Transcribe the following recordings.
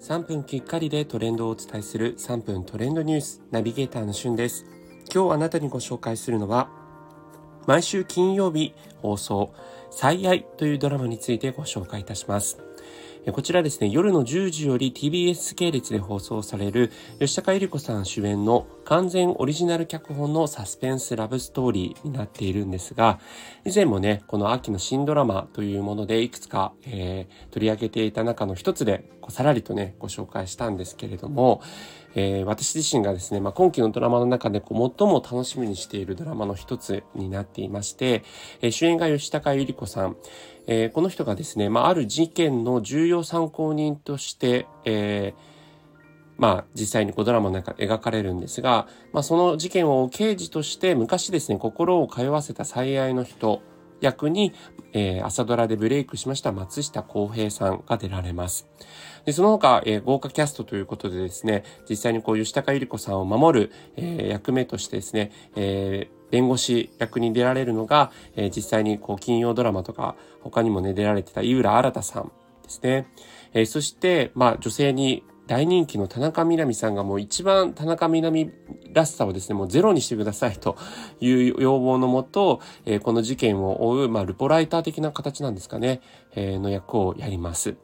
3分きっかりでトレンドをお伝えする3分トレンドニュースナビゲーターのしゅんです。今日あなたにご紹介するのは毎週金曜日放送最愛というドラマについてご紹介いたします。こちらですね、夜の10時より TBS 系列で放送される吉高由里子さん主演の完全オリジナル脚本のサスペンスラブストーリーになっているんですが、以前もね、この秋の新ドラマというものでいくつか、えー、取り上げていた中の一つで、さらりとね、ご紹介したんですけれども、えー、私自身がですね、まあ、今期のドラマの中でこう最も楽しみにしているドラマの一つになっていまして、えー、主演が吉高由里子さん、えー、この人がですね、まあ、ある事件の重要参考人として、えまあ、実際にこうドラマの中で描かれるんですが、まあ、その事件を刑事として昔ですね、心を通わせた最愛の人役に、えー、朝ドラでブレイクしました松下洸平さんが出られます。で、その他、えー、豪華キャストということでですね、実際にこう、吉高由里子さんを守る、えー、役目としてですね、えー、弁護士役に出られるのが、えー、実際にこう、金曜ドラマとか、他にもね、出られてた井浦新さんですね。えー、そして、まあ、女性に大人気の田中みな実さんがもう一番田中みな実らしさをですね、もうゼロにしてくださいという要望のもと、えー、この事件を追う、まあ、ルポライター的な形なんですかね、えー、の役をやります。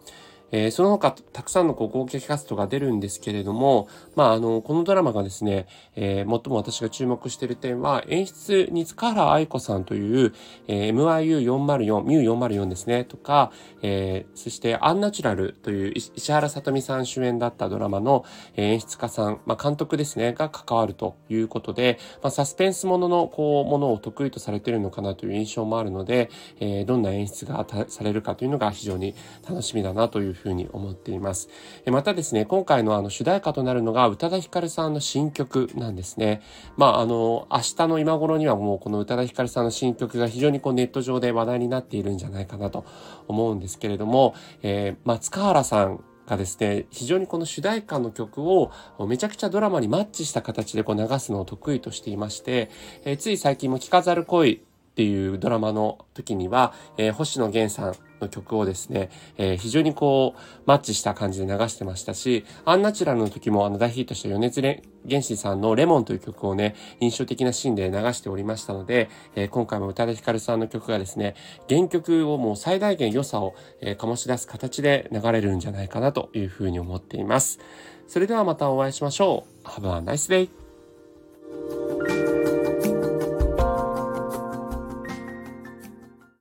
えー、その他、たくさんのこう合計キャストが出るんですけれども、まあ、あの、このドラマがですね、えー、最も私が注目している点は、演出に塚原愛子さんという、えー、MIU404、MU404 ですね、とか、えー、そしてアンナチュラルという石原さとみさん主演だったドラマの演出家さん、まあ、監督ですね、が関わるということで、まあ、サスペンスものの、こう、ものを得意とされているのかなという印象もあるので、えー、どんな演出がされるかというのが非常に楽しみだなというふうに思っています。またですね、今回のあの主題歌となるのが宇多田ヒカルさんの新曲なんですね。まあ、あの、明日の今頃にはもうこの宇多田ヒカルさんの新曲が非常にこうネット上で話題になっているんじゃないかなと思うんですけれども、えー、ま塚原さんがですね、非常にこの主題歌の曲をめちゃくちゃドラマにマッチした形でこう流すのを得意としていまして、えー、つい最近も聞かざる恋っていうドラマの時には、えー、星野源さんの曲をですね、えー、非常にこう、マッチした感じで流してましたし、アンナチュラルの時もあの大ヒットした余熱原子さんのレモンという曲をね、印象的なシーンで流しておりましたので、えー、今回も宇多田ヒカルさんの曲がですね、原曲をもう最大限良さを、えー、醸し出す形で流れるんじゃないかなというふうに思っています。それではまたお会いしましょう。Have a nice day!